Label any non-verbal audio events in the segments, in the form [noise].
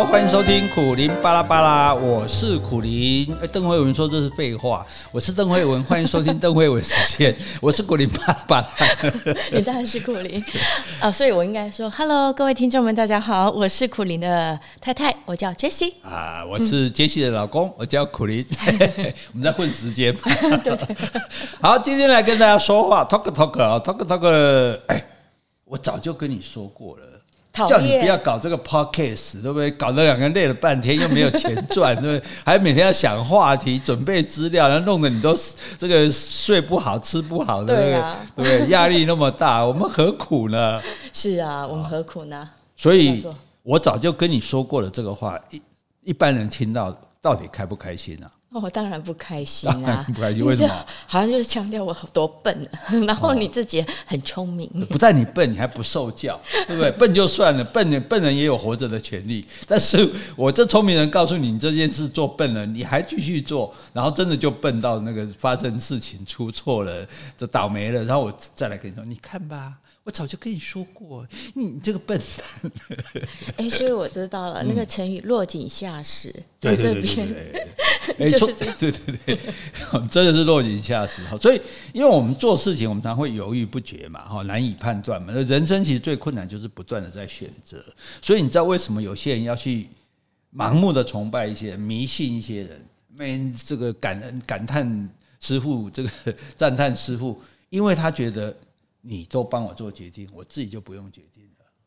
好，欢迎收听苦林巴拉巴拉，我是苦林。邓慧文说这是废话，我是邓慧文，欢迎收听 [laughs] 邓慧文时间，我是苦林巴拉巴拉。[laughs] 你当然是苦林啊，所以我应该说，Hello，各位听众们，大家好，我是苦林的太太，我叫 Jessie 啊，我是 Jessie 的老公，我叫苦林，[laughs] 我们在混时间。对对。好，今天来跟大家说话，talk talk 啊，talk talk。哎，我早就跟你说过了。叫你不要搞这个 podcast，对不对？搞得两个人累了半天，又没有钱赚，对不对？[laughs] 还每天要想话题、准备资料，然后弄得你都这个睡不好、吃不好的，对啊，对不对？压力那么大，我们何苦呢？[laughs] 是啊，我们何苦呢？所以，我早就跟你说过了，这个话一一般人听到到底开不开心啊？我、哦、当然不开心啊！不开心，为什么？好像就是强调我好多笨，[laughs] 然后你自己很聪明。哦、不在你笨，你还不受教，[laughs] 对不对？笨就算了，笨人笨人也有活着的权利。但是我这聪明人告诉你，你这件事做笨了，你还继续做，然后真的就笨到那个发生事情出错了，就倒霉了。然后我再来跟你说，你看吧。我早就跟你说过，你这个笨蛋。哎，所以我知道了，那个成语“落井下石”在这边，就是对对对，[laughs] 真的是落井下石。所以，因为我们做事情，我们常会犹豫不决嘛，哈，难以判断嘛。人生其实最困难就是不断的在选择。所以，你知道为什么有些人要去盲目的崇拜一些人、迷信一些人，没这个感恩感叹师傅，这个 [laughs] 赞叹师傅，因为他觉得。你都帮我做决定，我自己就不用决定了。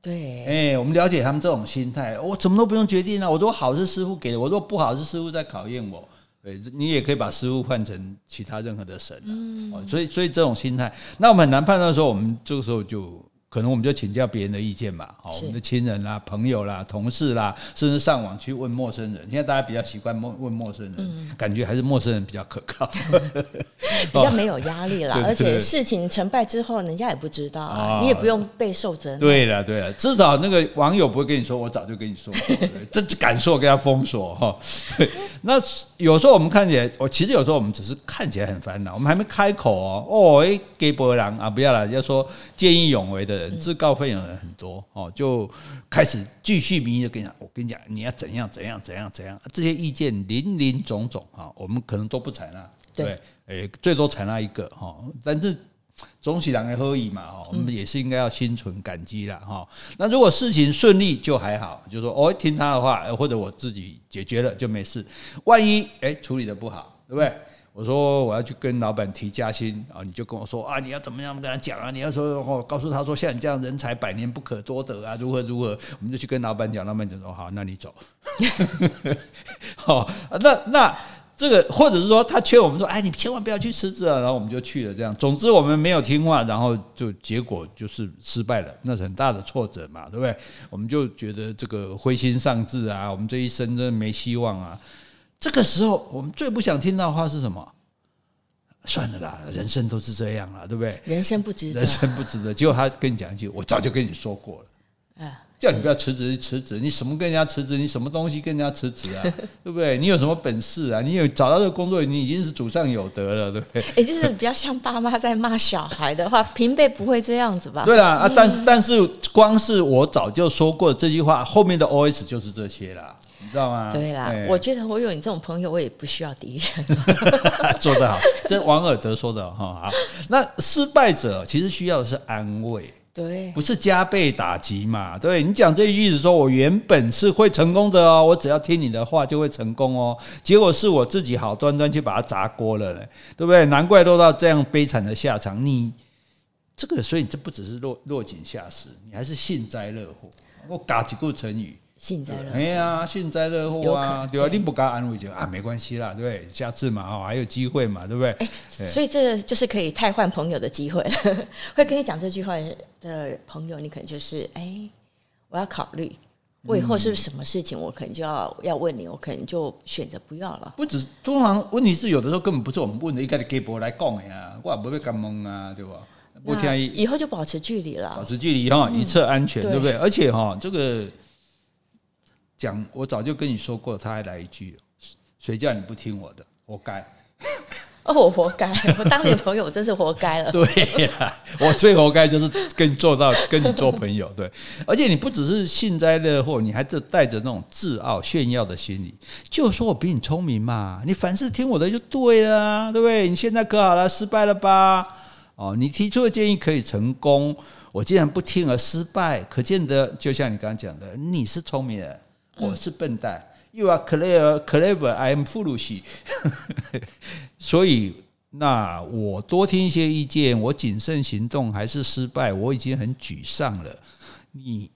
对，哎，我们了解他们这种心态，我怎么都不用决定呢？我说好是师傅给的，我说不好是师傅在考验我。对，你也可以把师傅换成其他任何的神。嗯，所以所以这种心态，那我们很难判断说，我们这个时候就。可能我们就请教别人的意见嘛，哦，我们的亲人啦、朋友啦、同事啦，甚至上网去问陌生人。现在大家比较习惯问问陌生人，感觉还是陌生人比较可靠，[laughs] [laughs] 比较没有压力啦。而且事情成败之后，人家也不知道啊，你也不用被受责。对了，对了，至少那个网友不会跟你说，我早就跟你说过，[laughs] 这敢说给他封锁哈。对，那有时候我们看起来，我其实有时候我们只是看起来很烦恼，我们还没开口哦，哦，哎，给波浪啊，不要了，要说见义勇为的。自告奋勇的人很多哦，就开始继续迷的跟你讲，我跟你讲，你要怎样怎样怎样怎样，这些意见林林总总啊，我们可能都不采纳，对，诶，最多采纳一个哈，但是总体两个合意嘛哈，我们也是应该要心存感激啦哈。那如果事情顺利就还好，就说哦听他的话，或者我自己解决了就没事。万一诶处理的不好，对不对？我说我要去跟老板提加薪啊，你就跟我说啊，你要怎么样跟他讲啊？你要说哦，告诉他说像你这样人才百年不可多得啊，如何如何？我们就去跟老板讲，老板就说好，那你走。[laughs] 好，那那这个或者是说他劝我们说，哎，你千万不要去辞职啊，然后我们就去了。这样，总之我们没有听话，然后就结果就是失败了，那是很大的挫折嘛，对不对？我们就觉得这个灰心丧志啊，我们这一生真的没希望啊。这个时候，我们最不想听到的话是什么？算了啦，人生都是这样了，对不对？人生不值得，人生不值得。结果他跟你讲一句：“我早就跟你说过了，啊，叫你不要辞职，辞职，你什么跟人家辞职？你什么东西跟人家辞职啊？对不对？你有什么本事啊？你有找到这个工作，你已经是祖上有德了，对不对？也就是比较像爸妈在骂小孩的话，[laughs] 平辈不会这样子吧？对啦，啊，但是但是，光是我早就说过这句话，后面的 OS 就是这些啦。知道吗？对啦，我觉得我有你这种朋友，我也不需要敌人。[laughs] 做得好，这王尔德说的哈好。那失败者其实需要的是安慰，对，不是加倍打击嘛？对，你讲这一句意思说，我原本是会成功的哦，我只要听你的话就会成功哦。结果是我自己好端端去把它砸锅了嘞，对不对？难怪落到这样悲惨的下场。你这个，所以你这不只是落落井下石，你还是幸灾乐祸。我嘎几句成语。幸灾乐祸，哎呀，幸灾乐祸啊，对啊？你不该安慰就啊，没关系啦，对不对？下次嘛，哦，还有机会嘛，对不对？[laughs] 所以这就是可以汰换朋友的机会。[laughs] 会跟你讲这句话的朋友，你可能就是哎，我要考虑，我以后是不是什么事情，我可能就要要问你，我可能就选择不要了。不止，通常问题是有的时候根本不是我们问的，应该是给伯来讲的呀，我也不会干懵啊，对吧？不建议以后就保持距离了，保持距离哈，以策安全，对不对？而且哈，这个。讲，我早就跟你说过，他还来一句，谁叫你不听我的，活该。哦，我活该，我当你朋友我真是活该了。[laughs] 对呀、啊，我最活该就是跟你做到跟你做朋友。对，而且你不只是幸灾乐祸，你还是带着那种自傲炫耀的心理，就说我比你聪明嘛，你凡事听我的就对了，对不对？你现在可好了，失败了吧？哦，你提出的建议可以成功，我竟然不听而失败，可见得就像你刚刚讲的，你是聪明人，我是笨蛋。嗯 You are clever, clever. I am foolish. [laughs] 所以，那我多听一些意见，我谨慎行动还是失败，我已经很沮丧了。你，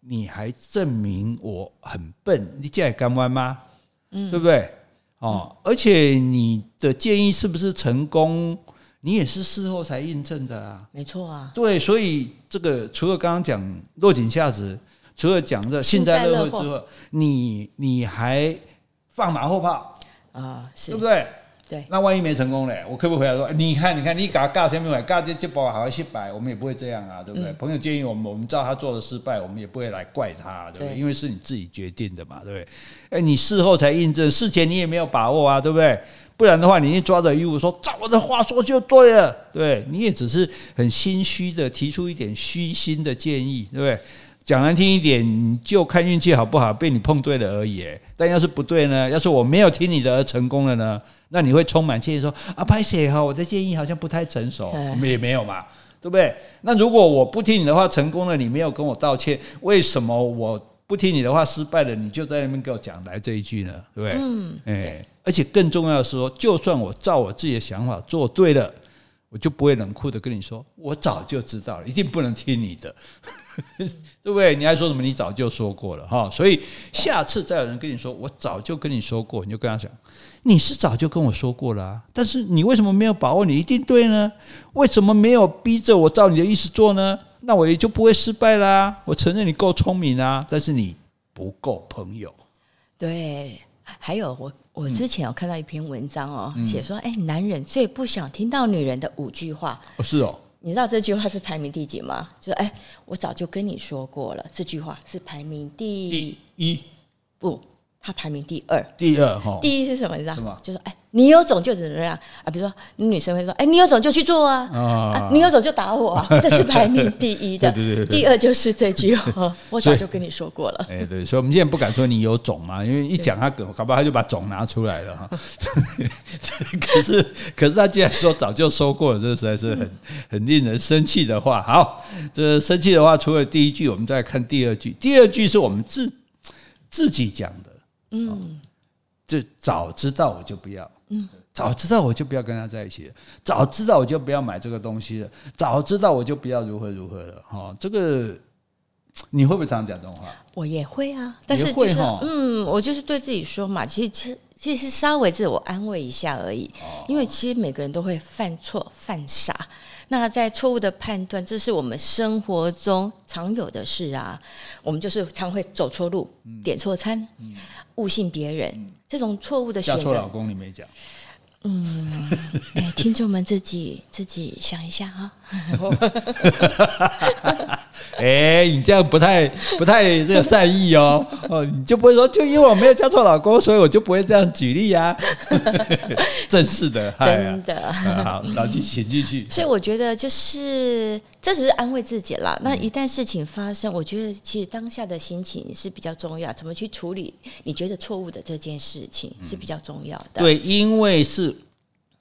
你还证明我很笨？你这样敢弯吗？嗯，对不对？哦，而且你的建议是不是成功？你也是事后才印证的啊。没错啊。对，所以这个除了刚刚讲落井下石。除了讲这幸灾乐祸之外，你你还放马后炮啊，是对不对？对，那万一没成功嘞，我可不可以回来说？你看，你看，你搞尬什么来？尬这这包好好失败，我们也不会这样啊，对不对？嗯、朋友建议我们，我们知道他做的失败，我们也不会来怪他，对不对？对，因为是你自己决定的嘛，对不对？哎，你事后才印证，事前你也没有把握啊，对不对？不然的话，你一抓着衣服说照我的话说就对了，对，你也只是很心虚的提出一点虚心的建议，对不对？讲难听一点，你就看运气好不好，被你碰对了而已。但要是不对呢？要是我没有听你的而成功了呢？那你会充满歉意说啊，拍谁哈，我的建议好像不太成熟，我们也没有嘛，对不对？那如果我不听你的话成功了，你没有跟我道歉，为什么我不听你的话失败了，你就在那边给我讲来这一句呢？对不对？嗯，哎，而且更重要的是说，就算我照我自己的想法做对了。我就不会冷酷的跟你说，我早就知道了，一定不能听你的，[laughs] 对不对？你还说什么？你早就说过了哈，所以下次再有人跟你说，我早就跟你说过，你就跟他讲，你是早就跟我说过了，但是你为什么没有把握你一定对呢？为什么没有逼着我照你的意思做呢？那我也就不会失败啦。我承认你够聪明啊，但是你不够朋友。对。还有我，我之前有看到一篇文章哦，写说，哎，男人最不想听到女人的五句话。哦，是哦。你知道这句话是排名第几吗？就是，哎，我早就跟你说过了，这句话是排名第一，不，他排名第二。第二哈。第一是什么？你知道吗？就是，哎。你有种就怎么样啊？比如说，你女生会说：“哎，你有种就去做啊！啊，你有种就打我啊！” [laughs] 这是排名第一的。对对对。第二就是这句话，[laughs] 我早就跟你说过了。哎，[laughs] 对，所以我们现在不敢说你有种嘛，因为一讲他，搞不好他就把种拿出来了哈。可是，可是他既然说早就说过了，这实在是很很令人生气的话。好，这生气的话，除了第一句，我们再看第二句。第二句是我们自自己讲的。嗯，就早知道我就不要。嗯，早知道我就不要跟他在一起了，早知道我就不要买这个东西了，早知道我就不要如何如何了。哈，这个你会不会常讲这种话？我也会啊，但是就是嗯，我就是对自己说嘛，其实其实其实是稍微自我安慰一下而已。因为其实每个人都会犯错犯傻，那在错误的判断，这是我们生活中常有的事啊。我们就是常会走错路，点错餐。误信别人，嗯、这种错误的选择。嫁错老公你没讲。嗯，哎，听众们自己自己想一下啊。[laughs] 哎，你这样不太不太这个善意哦哦，你就不会说，就因为我没有嫁错老公，所以我就不会这样举例 [laughs] 呀。真是的，真的。好，老继请继续。所以我觉得就是这只是安慰自己啦。那一旦事情发生，我觉得其实当下的心情是比较重要，怎么去处理你觉得错误的这件事情是比较重要的。对，因为是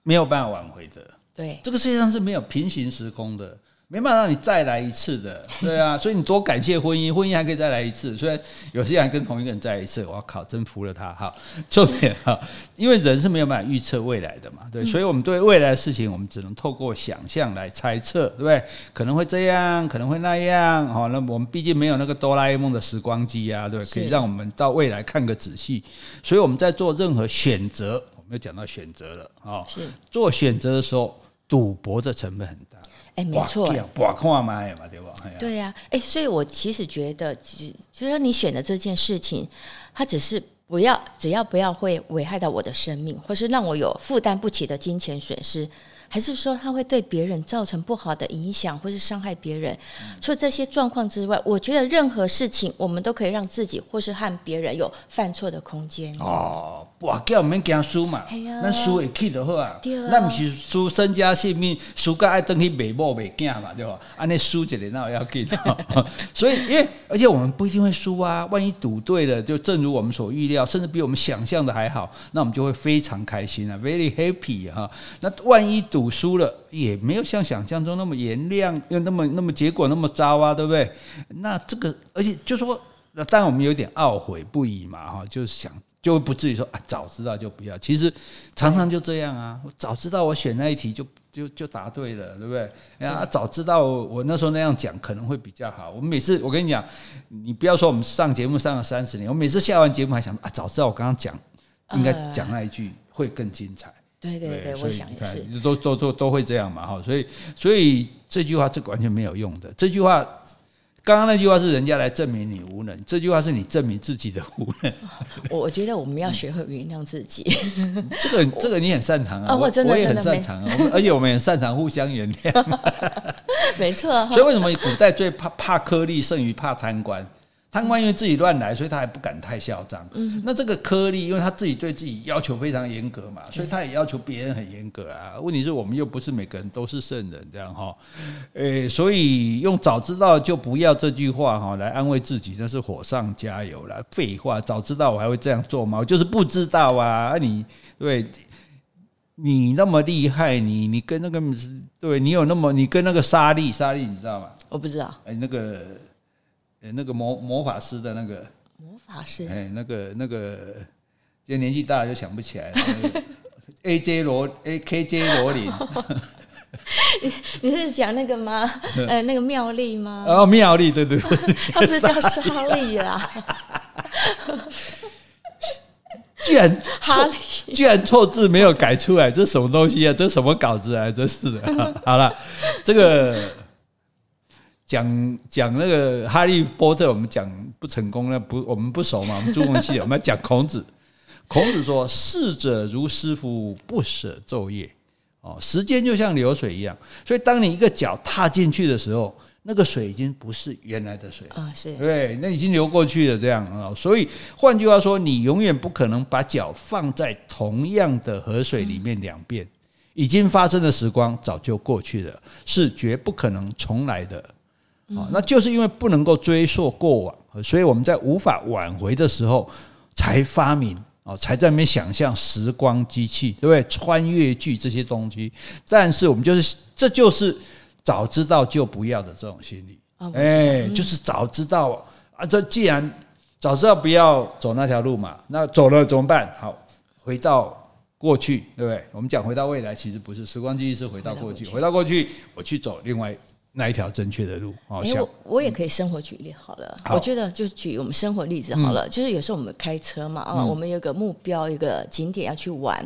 没有办法挽回的。对，这个世界上是没有平行时空的。没办法让你再来一次的，对啊，所以你多感谢婚姻，婚姻还可以再来一次。虽然有些人跟同一个人在一次，我靠，真服了他哈。重点哈，因为人是没有办法预测未来的嘛，对，所以我们对未来的事情，我们只能透过想象来猜测，对不对？可能会这样，可能会那样，哈。那我们毕竟没有那个哆啦 A 梦的时光机啊，对，可以让我们到未来看个仔细。所以我们在做任何选择，我们又讲到选择了啊，是做选择的时候，赌博的成本很大。哎，没错，博看嘛，对吧？对呀，哎，所以我其实觉得，就是说你选的这件事情，它只是不要，只要不要会危害到我的生命，或是让我有负担不起的金钱损失，还是说它会对别人造成不好的影响，或是伤害别人。除了这些状况之外，我觉得任何事情，我们都可以让自己或是和别人有犯错的空间。哦。哇，叫我们惊输嘛，那输会气就好啊。那不是输身家性命，输个爱登去美貌美惊嘛，对吧？啊，那输一点那要紧。[laughs] 所以，因为而且我们不一定会输啊，万一赌对了，就正如我们所预料，甚至比我们想象的还好，那我们就会非常开心啊，very happy 哈。那万一赌输了，也没有像想象中那么原谅，又那么那么结果那么糟啊，对不对？那这个，而且就说，那当然我们有点懊悔不已嘛，哈，就是想。就不至于说啊，早知道就不要。其实常常就这样啊，我早知道我选那一题就就就答对了，对不对？啊，早知道我那时候那样讲可能会比较好。我们每次我跟你讲，你不要说我们上节目上了三十年，我每次下完节目还想啊，早知道我刚刚讲应该讲那一句会更精彩。对对对，我想也是，都都都都会这样嘛哈。所以所以这句话是完全没有用的。这句话。刚刚那句话是人家来证明你无能，这句话是你证明自己的无能。[laughs] 我觉得我们要学会原谅自己。这个这个你很擅长啊，我我也很擅长啊，而且我们也擅长互相原谅。[laughs] 没错。所以为什么古代最怕怕颗粒胜于怕贪官？贪官因为自己乱来，所以他还不敢太嚣张。嗯，那这个颗粒，因为他自己对自己要求非常严格嘛，所以他也要求别人很严格啊。问题是我们又不是每个人都是圣人，这样哈。诶，所以用早知道就不要这句话哈来安慰自己，那是火上加油了。废话，早知道我还会这样做吗？我就是不知道啊。你对，你那么厉害，你你跟那个对，你有那么你跟那个沙利沙利，你知道吗？我不知道。诶，那个。那个魔魔法师的那个魔法师，哎，那个那个，就年纪大了就想不起来了。A J 罗 A K J 罗琳，[laughs] 你你是讲那个吗？呃，那个妙丽吗？哦，妙丽，对对对，[laughs] 他不是叫莎莉啦。[laughs] 居然哈利，居然错字没有改出来，这什么东西啊？这什么稿子啊？真是的。好了，这个。讲讲那个哈利波特，我们讲不成功，那不我们不熟嘛，我们中文系，[laughs] 我们要讲孔子。孔子说：“逝者如斯夫，不舍昼夜。”哦，时间就像流水一样，所以当你一个脚踏进去的时候，那个水已经不是原来的水啊，是对，那已经流过去了，这样啊。所以换句话说，你永远不可能把脚放在同样的河水里面两遍。已经发生的时光早就过去了，是绝不可能重来的。啊，那就是因为不能够追溯过往，所以我们在无法挽回的时候才发明啊，才在那边想象时光机器，对不对？穿越剧这些东西，但是我们就是，这就是早知道就不要的这种心理。哎，就是早知道啊，这既然早知道不要走那条路嘛，那走了怎么办？好，回到过去，对不对？我们讲回到未来，其实不是时光机器，是回到过去，回到过去，我去走另外。那一条正确的路？哎，我我也可以生活举例好了。我觉得就举我们生活例子好了，就是有时候我们开车嘛，啊，我们有个目标，一个景点要去玩。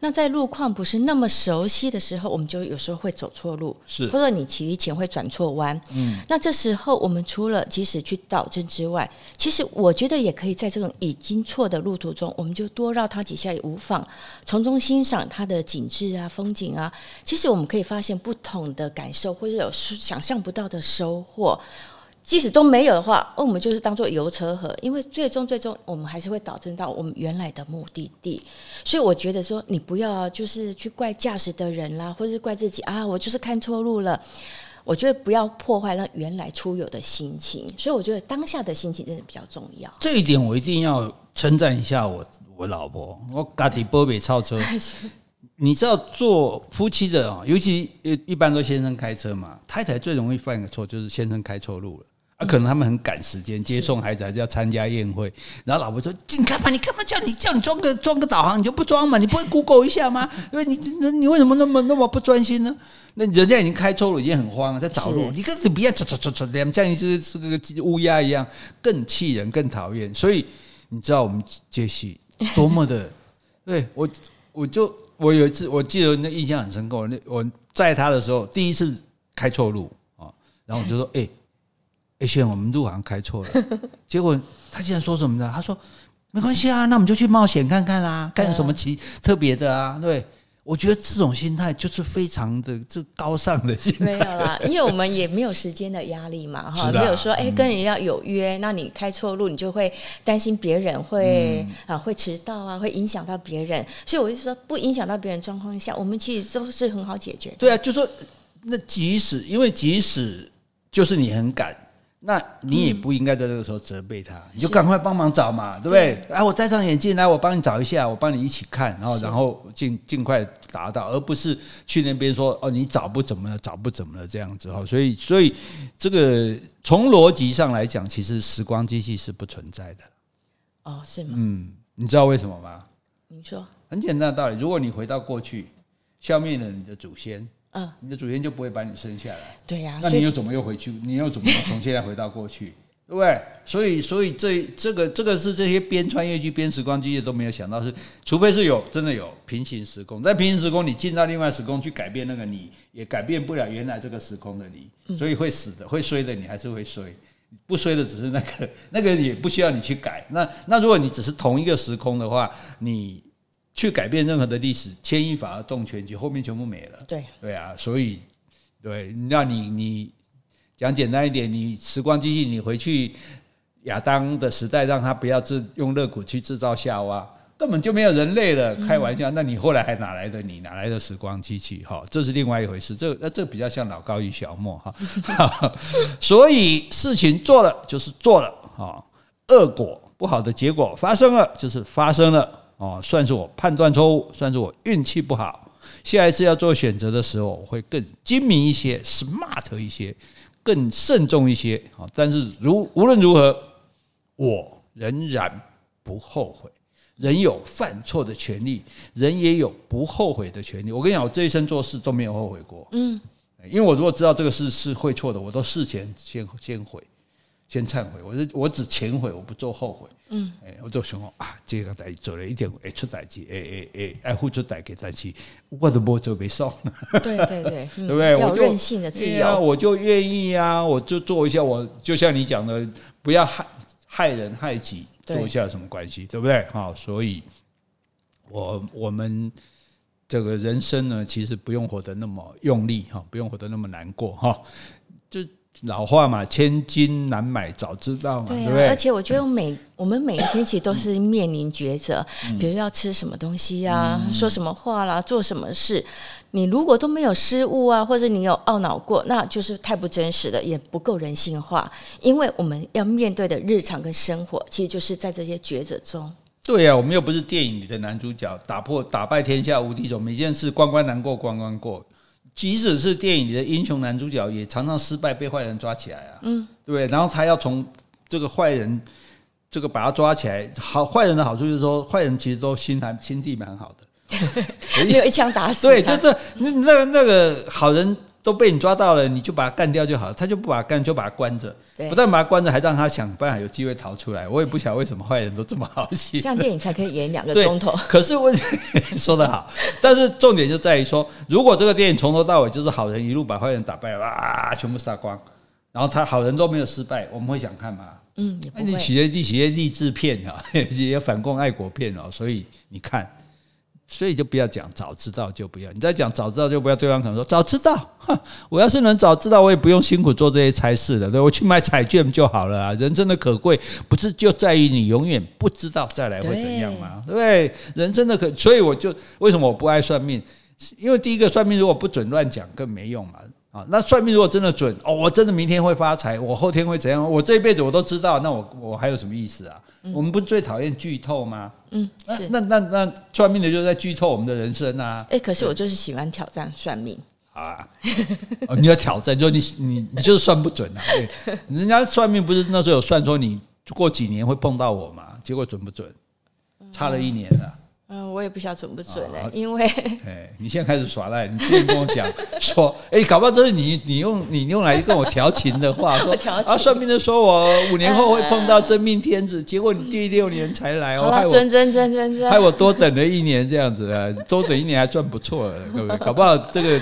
那在路况不是那么熟悉的时候，我们就有时候会走错路，是或者你提前会转错弯。嗯，那这时候我们除了及时去导正之外，其实我觉得也可以在这种已经错的路途中，我们就多绕它几下也无妨，从中欣赏它的景致啊、风景啊。其实我们可以发现不同的感受，或者有想象不到的收获。即使都没有的话，我们就是当做油车河，因为最终最终我们还是会导致到我们原来的目的地。所以我觉得说，你不要就是去怪驾驶的人啦，或者是怪自己啊，我就是看错路了。我觉得不要破坏了原来出游的心情。所以我觉得当下的心情真的比较重要。这一点我一定要称赞一下我我老婆，我家里波比超车。[laughs] 你知道做夫妻的啊，尤其一般都先生开车嘛，太太最容易犯个错就是先生开错路了。啊，可能他们很赶时间接送孩子，还是要参加宴会。然后老婆说：“你看嘛，你干嘛叫你叫你装个装个导航，你就不装嘛？你不会 Google 一下吗？[laughs] 因为你你为什么那么那么不专心呢？那人家已经开错路，已经很慌了，在找路。你跟你不要走走走走，两像一只是个乌鸦一样，更气人，更讨厌。所以你知道我们杰西多么的 [laughs] 对我，我就我有一次我记得那印象很深刻。那我载他的时候，第一次开错路啊，然后我就说：哎。”哎，轩，我们路好像开错了。结果他竟然说什么呢？他说：“没关系啊，那我们就去冒险看看啦，干什么奇特别的啊？对，我觉得这种心态就是非常的这高尚的心态。没有啦，因为我们也没有时间的压力嘛，哈，没有说哎跟人家有约，那你开错路，你就会担心别人会啊会迟到啊，会影响到别人。所以我就说，不影响到别人状况下，我们其实都是很好解决。对啊，就说那即使因为即使就是你很赶。那你也不应该在这个时候责备他，你就赶快帮忙找嘛，对不对？哎，我戴上眼镜来，我帮你找一下，我帮你一起看，然后然后尽尽快达到，而不是去那边说哦，你找不怎么了，找不怎么了这样子哈。所以所以这个从逻辑上来讲，其实时光机器是不存在的。哦，是吗？嗯，你知道为什么吗？你说。很简单的道理，如果你回到过去，消灭了你的祖先。嗯，你的祖先就不会把你生下来。对呀，那你又怎么又回去？你又怎么从现在回到过去？[laughs] 对不对？所以，所以这这个这个是这些边穿越剧、边时光机的都没有想到是，除非是有真的有平行时空，在平行时空你进到另外时空去改变那个你，也改变不了原来这个时空的你，所以会死的，会衰的，你还是会衰。不衰的只是那个那个也不需要你去改。那那如果你只是同一个时空的话，你。去改变任何的历史，牵一发而动全局，后面全部没了。对对啊，所以对，那你你讲简单一点，你时光机器，你回去亚当的时代，让他不要制用肋骨去制造夏娃，根本就没有人类了。开玩笑，那你后来还哪来的你哪来的时光机器？哈，这是另外一回事。这那这比较像老高与小莫哈。[laughs] 所以事情做了就是做了，哈，恶果不好的结果发生了就是发生了。哦，算是我判断错误，算是我运气不好。下一次要做选择的时候，我会更精明一些，smart 一些，更慎重一些。好，但是如无论如何，我仍然不后悔。人有犯错的权利，人也有不后悔的权利。我跟你讲，我这一生做事都没有后悔过。嗯，因为我如果知道这个事是会错的，我都事前先先悔。先忏悔，我是我只前悔，我不做后悔。嗯，哎，我就想啊，这个代做了一点会出代志，哎哎哎，爱付出代给代志，我都不做没送。对对对，[laughs] 对不对？我就任性的自由，我就愿意啊，我就做一下。我就像你讲的，不要害害人害己，做一下有什么关系？对不对？好，所以我我们这个人生呢，其实不用活得那么用力哈，不用活得那么难过哈，就。老话嘛，千金难买早知道嘛，对不对？而且我觉得每我们每一天其实都是面临抉择，比如要吃什么东西呀，说什么话啦，做什么事，你如果都没有失误啊，或者你有懊恼过，那就是太不真实了，也不够人性化。因为我们要面对的日常跟生活，其实就是在这些抉择中。对呀，我们又不是电影里的男主角，打破打败天下无敌手，每件事关关难过关关过。即使是电影里的英雄男主角，也常常失败，被坏人抓起来啊，嗯，对不对？然后他要从这个坏人，这个把他抓起来。好，坏人的好处就是说，坏人其实都心还心地蛮好的，[laughs] 没有一枪打死。对，就是那那那个好人。都被你抓到了，你就把他干掉就好。他就不把他干，就把他关着。不但把他关着，还让他想办法有机会逃出来。我也不晓得为什么坏人都这么好戏。[laughs] 这样电影才可以演两个钟头。可是问题说的好，但是重点就在于说，如果这个电影从头到尾就是好人一路把坏人打败，哇，全部杀光，然后他好人都没有失败，我们会想看吗？嗯，那你写的写些励志片啊，[laughs] 也反共爱国片哦，所以你看。所以就不要讲早知道就不要，你再讲早知道就不要，对方可能说早知道，哼，我要是能早知道，我也不用辛苦做这些差事了，对，我去买彩券就好了啊。人生的可贵不是就在于你永远不知道再来会怎样吗？对不对？人生的可，所以我就为什么我不爱算命？因为第一个算命如果不准乱讲更没用嘛。啊，那算命如果真的准哦，我真的明天会发财，我后天会怎样？我这一辈子我都知道，那我我还有什么意思啊？嗯、我们不是最讨厌剧透吗？嗯，是。那那那，那算命的就是在剧透我们的人生啊！哎、欸，可是我就是喜欢挑战算命啊！哦，你要挑战，就你你你就是算不准啊！人家算命不是那时候有算说你过几年会碰到我嘛？结果准不准？差了一年了。嗯，我也不晓得准不准嘞，因为 [laughs] 哎，你现在开始耍赖，你之前跟我讲说，哎，搞不好这是你你用你用来跟我调情的话，说 [laughs] 啊，算命的说我五年后会碰到真命天子，结果你第六年才来，哦，害我真真真真真，害我多等了一年这样子啊，多等一年还算不错了，对不对？搞不好这个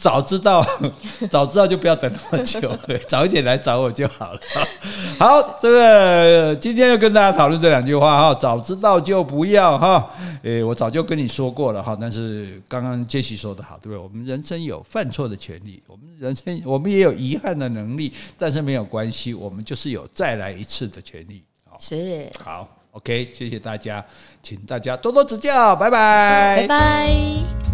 早知道，[laughs] 早知道就不要等那么久，[laughs] 早一点来找我就好了。[laughs] 好，这个今天要跟大家讨论这两句话哈，早知道就不要哈。诶，我早就跟你说过了哈，但是刚刚杰西说的好，对不对？我们人生有犯错的权利，我们人生我们也有遗憾的能力，但是没有关系，我们就是有再来一次的权利。是，好，OK，谢谢大家，请大家多多指教，拜拜，拜拜。